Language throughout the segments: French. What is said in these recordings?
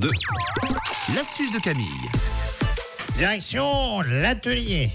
2022. L'astuce de Camille. Direction l'atelier.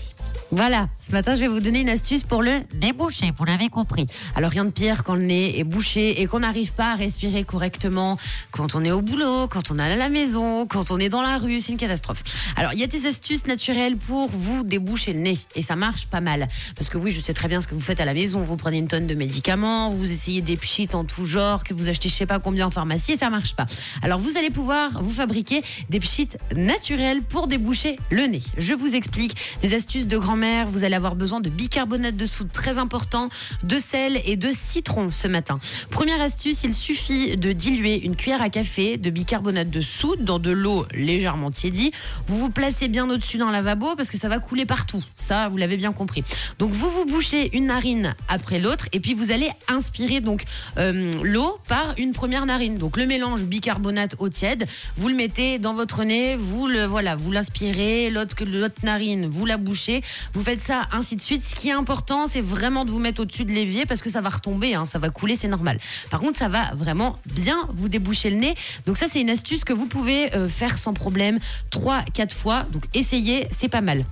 Voilà, ce matin, je vais vous donner une astuce pour le nez bouché, vous l'avez compris. Alors, rien de pire quand le nez est bouché et qu'on n'arrive pas à respirer correctement quand on est au boulot, quand on est à la maison, quand on est dans la rue, c'est une catastrophe. Alors, il y a des astuces naturelles pour vous déboucher le nez et ça marche pas mal. Parce que oui, je sais très bien ce que vous faites à la maison. Vous prenez une tonne de médicaments, vous essayez des pchits en tout genre que vous achetez je sais pas combien en pharmacie et ça marche pas. Alors, vous allez pouvoir vous fabriquer des pchits naturels pour déboucher le nez. Je vous explique des astuces de grand-mère. Vous allez avoir besoin de bicarbonate de soude très important, de sel et de citron ce matin. Première astuce, il suffit de diluer une cuillère à café de bicarbonate de soude dans de l'eau légèrement tiédie. Vous vous placez bien au-dessus le lavabo parce que ça va couler partout. Ça, vous l'avez bien compris. Donc vous vous bouchez une narine après l'autre et puis vous allez inspirer donc euh, l'eau par une première narine. Donc le mélange bicarbonate eau tiède, vous le mettez dans votre nez, vous le voilà, vous l'inspirez, l'autre narine, vous la bouchez, vous faites ça ainsi de suite. Ce qui est important, c'est vraiment de vous mettre au-dessus de l'évier parce que ça va retomber, hein, ça va couler, c'est normal. Par contre, ça va vraiment bien vous déboucher le nez. Donc ça, c'est une astuce que vous pouvez euh, faire sans problème 3-4 fois. Donc essayez, c'est pas mal.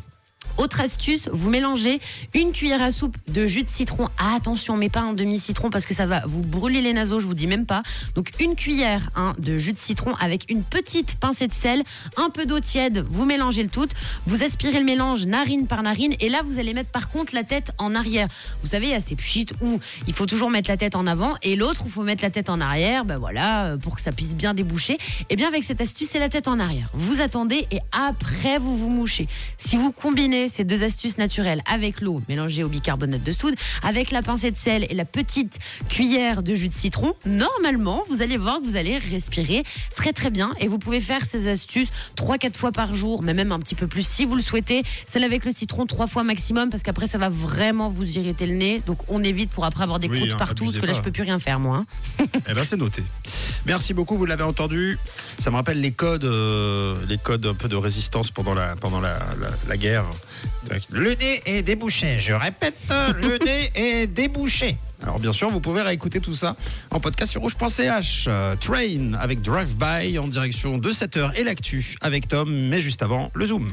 Autre astuce, vous mélangez une cuillère à soupe de jus de citron. Ah, attention, mais pas un demi-citron parce que ça va vous brûler les naseaux, je vous dis même pas. Donc une cuillère hein, de jus de citron avec une petite pincée de sel, un peu d'eau tiède, vous mélangez le tout. Vous aspirez le mélange narine par narine et là vous allez mettre par contre la tête en arrière. Vous savez, il y a ces pchites où il faut toujours mettre la tête en avant et l'autre où il faut mettre la tête en arrière, ben voilà, euh, pour que ça puisse bien déboucher. Et bien avec cette astuce, c'est la tête en arrière. Vous attendez et après vous vous mouchez. Si vous combinez ces deux astuces naturelles avec l'eau mélangée au bicarbonate de soude, avec la pincée de sel et la petite cuillère de jus de citron, normalement, vous allez voir que vous allez respirer très très bien et vous pouvez faire ces astuces 3-4 fois par jour, mais même un petit peu plus si vous le souhaitez. Celle avec le citron 3 fois maximum parce qu'après ça va vraiment vous irriter le nez. Donc on évite pour après avoir des Oui, croûtes hein, partout parce que là pas. je peux plus rien faire moi. hein. Eh ben c'est noté. Merci beaucoup, vous l'avez entendu. Ça me rappelle les codes, euh, les codes un peu de résistance pendant la, pendant la, la- la guerre. Le nez est débouché. Je répète, le nez est débouché. Alors bien sûr, vous pouvez réécouter tout ça en podcast sur rouge.ch. Euh, Train avec Drive By en direction de 7h et l'actu avec Tom, mais juste avant le Zoom.